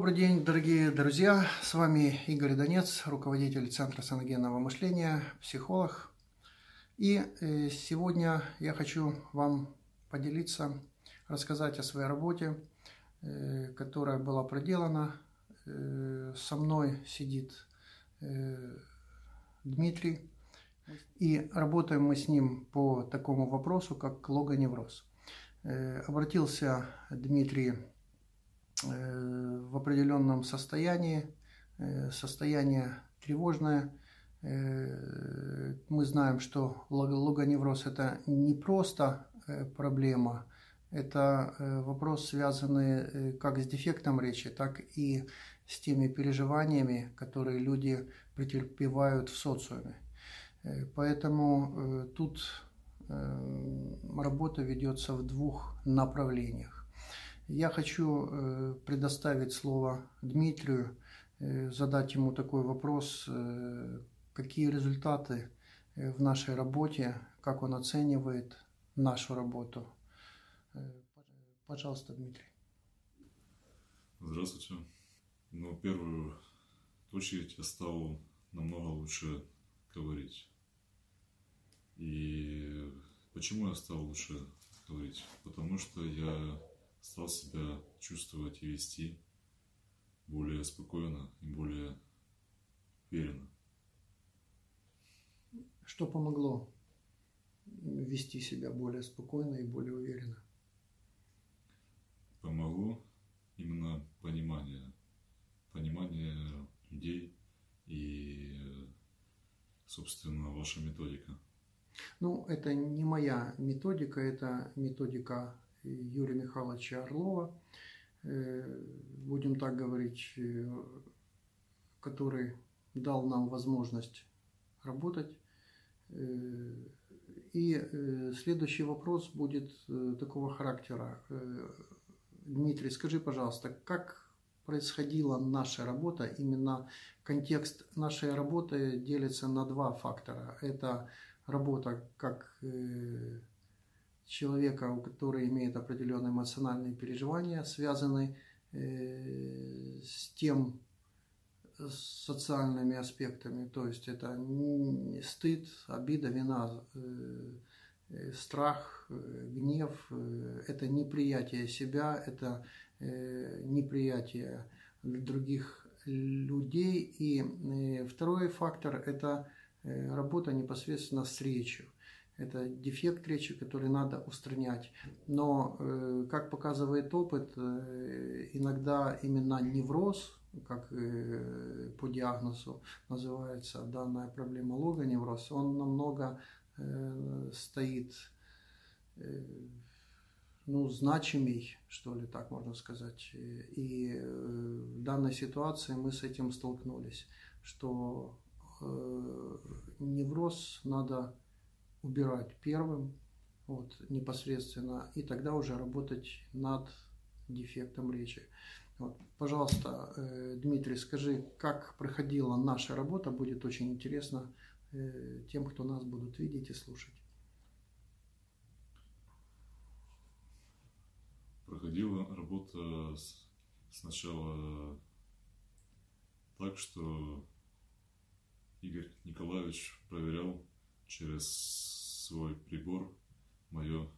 Добрый день, дорогие друзья! С вами Игорь Донец, руководитель Центра саногенного мышления, психолог. И э, сегодня я хочу вам поделиться, рассказать о своей работе, э, которая была проделана. Э, со мной сидит Дмитрий, и работаем мы с ним по такому вопросу, как логоневроз. Обратился Дмитрий в определенном состоянии, э, состояние тревожное. Э, мы знаем, что логоневроз – это не просто проблема, это вопрос, связанный как с дефектом речи, так и с теми переживаниями, которые люди претерпевают в социуме. Поэтому тут работа ведется в двух направлениях. Я хочу э, предоставить слово Дмитрию, э, задать ему такой вопрос, э, какие результаты в нашей работе, как он оценивает нашу работу. Пожалуйста, Дмитрий. Здравствуйте. Ну, в первую очередь я стал намного лучше говорить. И почему я стал лучше говорить? Потому что я стал себя чувствовать и вести более спокойно и более уверенно. Что помогло вести себя более спокойно и более уверенно? Помогло именно понимание, понимание людей и, собственно, ваша методика. Ну, это не моя методика, это методика Юрия Михайловича Орлова, э, будем так говорить, э, который дал нам возможность работать. Э, и следующий вопрос будет такого характера. Дмитрий, скажи, пожалуйста, как происходила наша работа, именно контекст нашей работы делится на два фактора. Это работа как человека, у которого имеет определенные эмоциональные переживания, связанные э, с тем социальными аспектами, то есть это стыд, обида, вина, э, э, страх, гнев, это неприятие себя, это неприятие других людей. И второй фактор – это работа непосредственно с речью. Это дефект речи, который надо устранять. Но, э, как показывает опыт, э, иногда именно невроз, как э, по диагнозу называется данная проблема логоневроз, он намного стоит ну, значимей, что ли, так можно сказать. И в данной ситуации мы с этим столкнулись, что невроз надо убирать первым, вот, непосредственно, и тогда уже работать над дефектом речи. Вот, пожалуйста, э, Дмитрий, скажи, как проходила наша работа, будет очень интересно э, тем, кто нас будут видеть и слушать. Проходила работа сначала так, что Игорь Николаевич проверял через свой прибор мое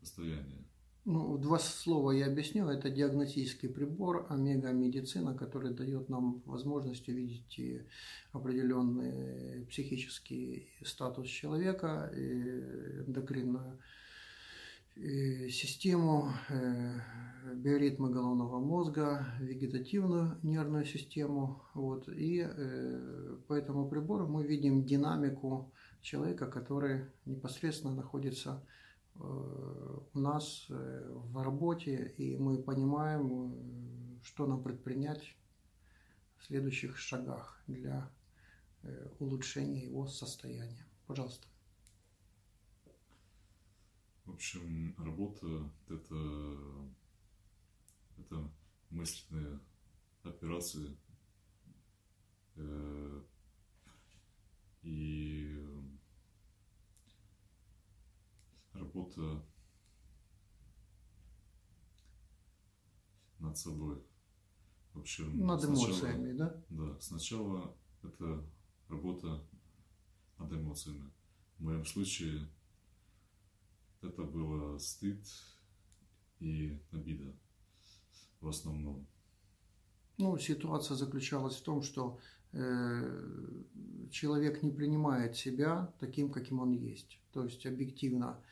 состояние. Ну, два слова я объясню. Это диагностический прибор омега-медицина, который дает нам возможность увидеть определенный психический статус человека, эндокринную систему, э, биоритмы головного мозга, вегетативную нервную систему. Вот. И э, по этому прибору мы видим динамику человека, который непосредственно находится э, у нас в работе, и мы понимаем, что нам предпринять в следующих шагах для улучшения его состояния. Пожалуйста. В общем, работа это, это мысленные операции. Э, и работа над собой. вообще... Над сначала- эмоциями, да? Да, сначала это работа над эмоциями. В моем случае это было стыд и обида в основном. Ну, ситуация заключалась в том, что э, человек не принимает себя таким, каким он есть. То есть объективно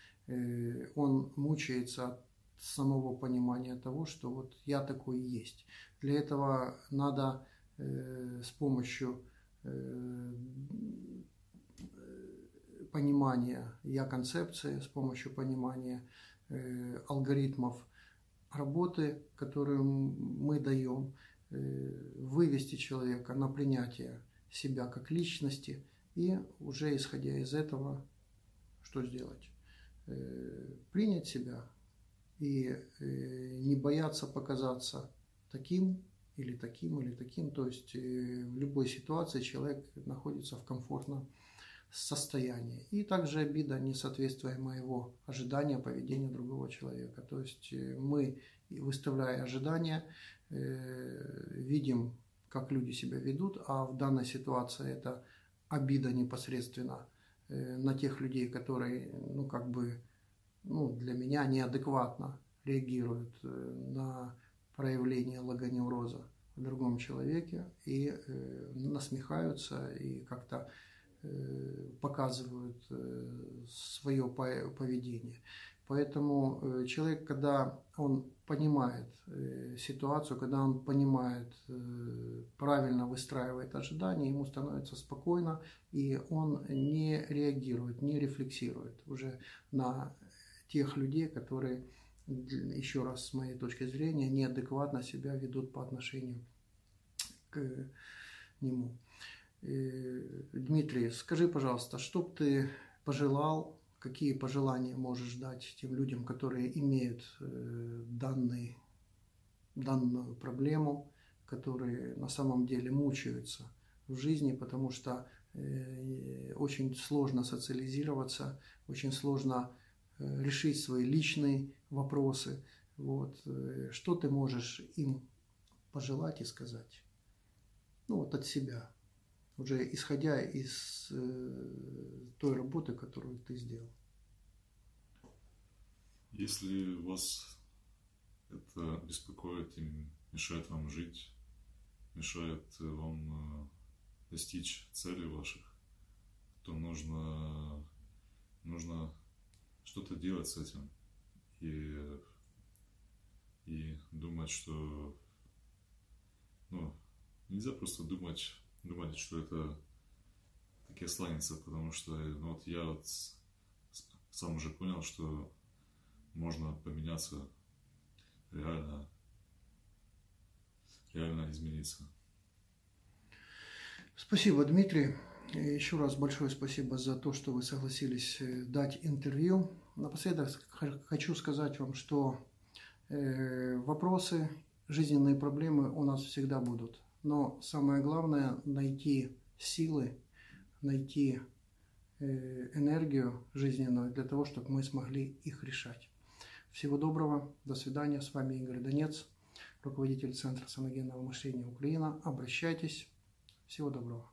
он мучается от самого понимания того, что вот я такой есть. Для этого надо э, с помощью э, понимания я концепции, с помощью понимания э, алгоритмов работы, которые мы даем, э, вывести человека на принятие себя как личности и уже исходя из этого, что сделать? Э, Принять себя и э, не бояться показаться таким или таким или таким. То есть э, в любой ситуации человек находится в комфортном состоянии. И также обида, несоответствие моего ожидания поведения другого человека. То есть мы, выставляя ожидания, видим, как люди себя ведут, а в данной ситуации это обида непосредственно на тех людей, которые, ну, как бы, ну, для меня неадекватно реагируют э, на проявление логоневроза в другом человеке и э, насмехаются и как-то э, показывают э, свое по- поведение. Поэтому э, человек, когда он понимает э, ситуацию, когда он понимает, э, правильно выстраивает ожидания, ему становится спокойно, и он не реагирует, не рефлексирует уже на тех людей, которые, еще раз с моей точки зрения, неадекватно себя ведут по отношению к нему. Э, Дмитрий, скажи, пожалуйста, что бы ты пожелал, какие пожелания можешь дать тем людям, которые имеют э, данный, данную проблему, которые на самом деле мучаются в жизни, потому что э, очень сложно социализироваться, очень сложно э, решить свои личные вопросы. Вот. э, Что ты можешь им пожелать и сказать? Ну, вот от себя, уже исходя из той работы, которую ты сделал. Если вас это беспокоит и мешает вам жить, мешает вам э, достичь целей ваших, то нужно, нужно что-то делать с этим. И, и думать, что ну, нельзя просто думать, думать, что это таки останется, потому что ну, вот я вот сам уже понял, что можно поменяться реально, реально измениться. Спасибо, Дмитрий. Еще раз большое спасибо за то, что вы согласились э, дать интервью. Напоследок хочу сказать вам, что э, вопросы, жизненные проблемы у нас всегда будут. Но самое главное найти силы, найти э, энергию жизненную для того, чтобы мы смогли их решать. Всего доброго, до свидания. С вами Игорь Донец, руководитель Центра самогенного мышления Украина. Обращайтесь. Всего доброго.